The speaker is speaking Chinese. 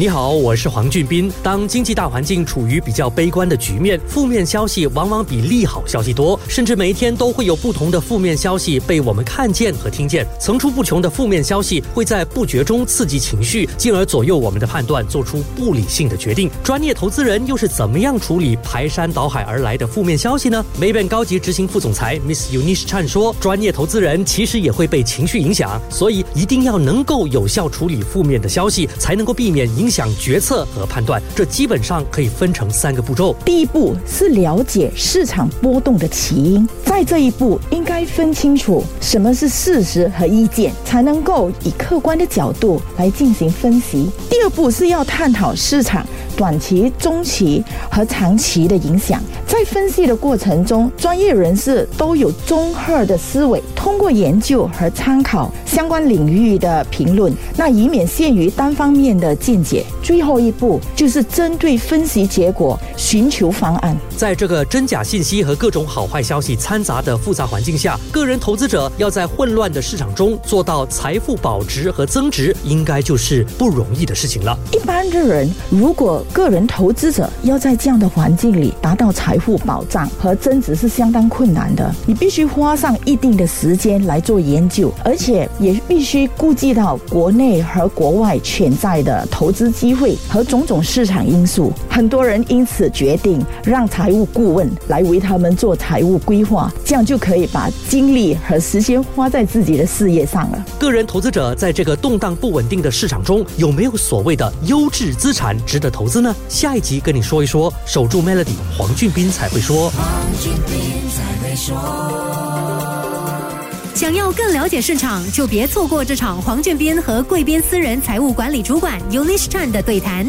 你好，我是黄俊斌。当经济大环境处于比较悲观的局面，负面消息往往比利好消息多，甚至每一天都会有不同的负面消息被我们看见和听见。层出不穷的负面消息会在不觉中刺激情绪，进而左右我们的判断，做出不理性的决定。专业投资人又是怎么样处理排山倒海而来的负面消息呢？Maybank 高级执行副总裁 Miss Unish Chan 说：“专业投资人其实也会被情绪影响，所以一定要能够有效处理负面的消息，才能够避免影。”想决策和判断，这基本上可以分成三个步骤。第一步是了解市场波动的起因，在这一步应该分清楚什么是事实和意见，才能够以客观的角度来进行分析。第二步是要探讨市场。短期、中期和长期的影响，在分析的过程中，专业人士都有综合的思维，通过研究和参考相关领域的评论，那以免限于单方面的见解。最后一步就是针对分析结果寻求方案。在这个真假信息和各种好坏消息掺杂的复杂环境下，个人投资者要在混乱的市场中做到财富保值和增值，应该就是不容易的事情了。一般的人如果个人投资者要在这样的环境里达到财富保障和增值是相当困难的。你必须花上一定的时间来做研究，而且也必须顾及到国内和国外潜在的投资机会和种种市场因素。很多人因此决定让财务顾问来为他们做财务规划，这样就可以把精力和时间花在自己的事业上了。个人投资者在这个动荡不稳定的市场中，有没有所谓的优质资产值得投资？呢？下一集跟你说一说，守住 Melody，黄俊斌才会说。想要更了解市场，就别错过这场黄俊斌和贵宾私人财务管理主管 Unish Chan 的对谈。